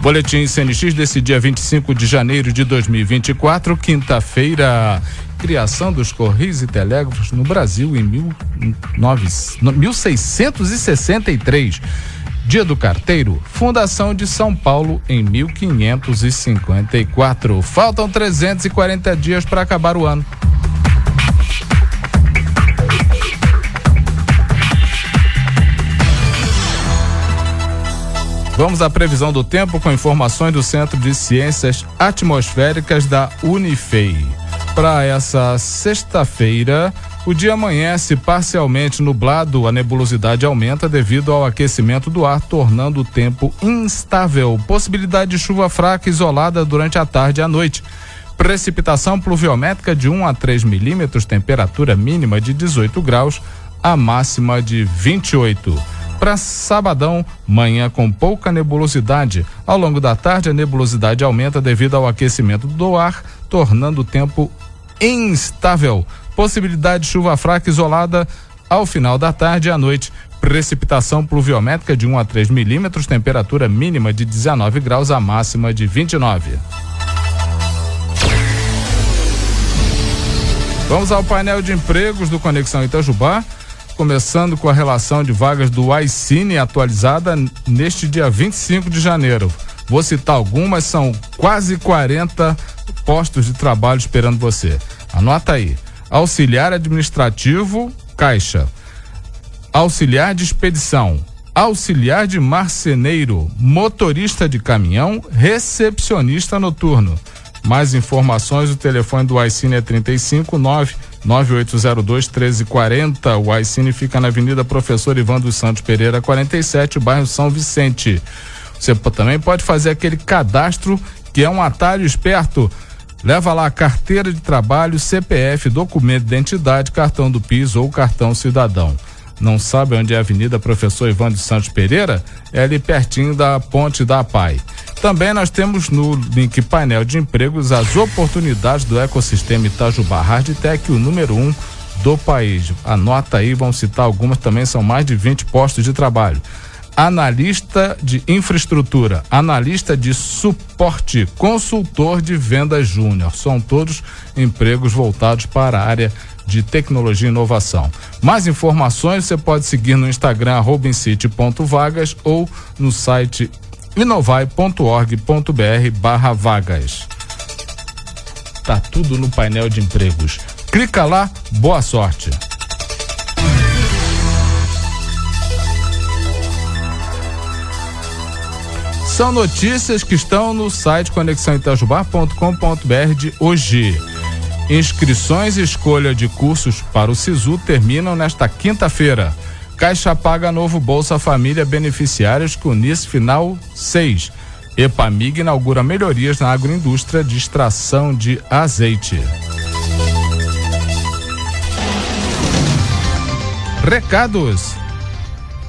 Boletim CNX desse dia 25 de janeiro de 2024, quinta-feira. Criação dos Correios e Telégrafos no Brasil em mil, nove, 1663. Dia do Carteiro, Fundação de São Paulo em 1554. Faltam 340 dias para acabar o ano. Vamos à previsão do tempo com informações do Centro de Ciências Atmosféricas da Unifei. Para essa sexta-feira, o dia amanhece parcialmente nublado, a nebulosidade aumenta devido ao aquecimento do ar, tornando o tempo instável. Possibilidade de chuva fraca isolada durante a tarde e a noite. Precipitação pluviométrica de 1 a 3 milímetros, temperatura mínima de 18 graus, a máxima de 28 para sabadão, manhã com pouca nebulosidade. Ao longo da tarde, a nebulosidade aumenta devido ao aquecimento do ar, tornando o tempo instável. Possibilidade de chuva fraca isolada ao final da tarde e à noite. Precipitação pluviométrica de 1 a 3 milímetros, temperatura mínima de 19 graus, a máxima de 29. Vamos ao painel de empregos do Conexão Itajubá começando com a relação de vagas do iCine atualizada neste dia 25 de janeiro. Vou citar algumas, são quase 40 postos de trabalho esperando você. Anota aí: auxiliar administrativo, caixa, auxiliar de expedição, auxiliar de marceneiro, motorista de caminhão, recepcionista noturno. Mais informações, o telefone do iCine é 359 9802 1340. O iCine fica na Avenida Professor Ivan dos Santos Pereira, 47, bairro São Vicente. Você também pode fazer aquele cadastro que é um atalho esperto. Leva lá carteira de trabalho, CPF, documento de identidade, cartão do PIS ou cartão cidadão. Não sabe onde é a Avenida Professor Ivan dos Santos Pereira? É ali pertinho da Ponte da Pai. Também nós temos no link painel de empregos as oportunidades do ecossistema Itajubá Hardtech, o número um do país. Anota aí, vamos citar algumas também, são mais de 20 postos de trabalho. Analista de infraestrutura, analista de suporte, consultor de vendas júnior. São todos empregos voltados para a área de tecnologia e inovação. Mais informações você pode seguir no Instagram robincity.vagas ou no site inovai.org.br barra vagas. Tá tudo no painel de empregos. Clica lá, boa sorte. São notícias que estão no site conexãoitajubá.com.br de hoje. Inscrições e escolha de cursos para o SISU terminam nesta quinta-feira. Caixa paga novo Bolsa Família beneficiários com NIS final 6. Epamig inaugura melhorias na agroindústria de extração de azeite. Recados.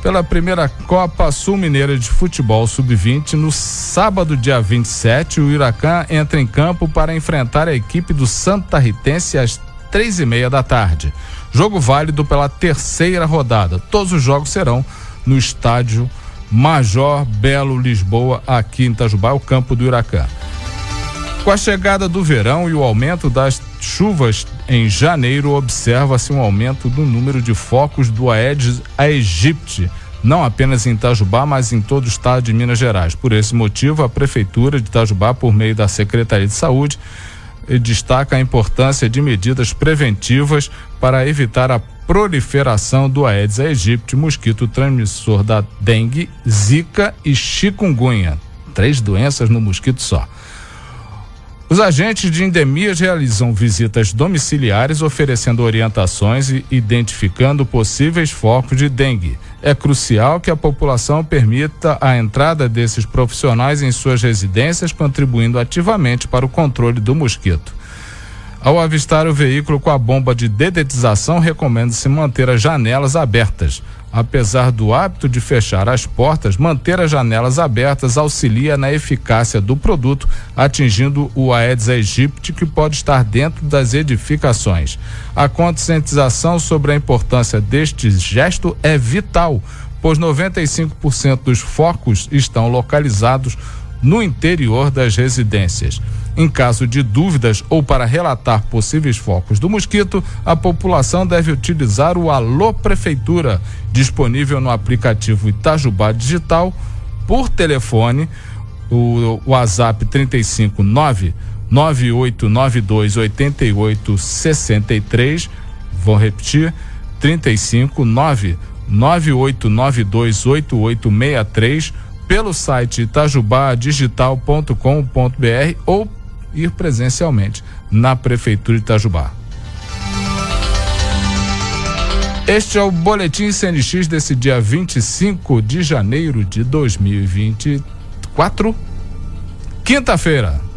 Pela primeira Copa Sul Mineira de Futebol Sub-20, no sábado, dia 27, o Huracan entra em campo para enfrentar a equipe do Santa Ritense às três e meia da tarde. Jogo válido pela terceira rodada. Todos os jogos serão no estádio Major Belo Lisboa, aqui em Itajubá, o campo do Huracan. Com a chegada do verão e o aumento das chuvas em janeiro, observa-se um aumento do número de focos do Aedes aegypti, não apenas em Itajubá, mas em todo o estado de Minas Gerais. Por esse motivo, a Prefeitura de Itajubá, por meio da Secretaria de Saúde, destaca a importância de medidas preventivas para evitar a proliferação do Aedes aegypti, mosquito transmissor da dengue, zika e chikungunya. Três doenças no mosquito só. Os agentes de endemias realizam visitas domiciliares, oferecendo orientações e identificando possíveis focos de dengue. É crucial que a população permita a entrada desses profissionais em suas residências, contribuindo ativamente para o controle do mosquito. Ao avistar o veículo com a bomba de dedetização, recomenda-se manter as janelas abertas. Apesar do hábito de fechar as portas, manter as janelas abertas auxilia na eficácia do produto, atingindo o Aedes aegypti que pode estar dentro das edificações. A conscientização sobre a importância deste gesto é vital, pois 95% dos focos estão localizados no interior das residências. Em caso de dúvidas ou para relatar possíveis focos do mosquito, a população deve utilizar o Alô Prefeitura, disponível no aplicativo Itajubá Digital, por telefone, o WhatsApp 359 9892 8863. Vou repetir: 359 9892 8863 pelo site itajubadigital.com.br ou ir presencialmente na Prefeitura de Itajubá. Este é o Boletim CNX desse dia 25 de janeiro de 2024, quinta-feira.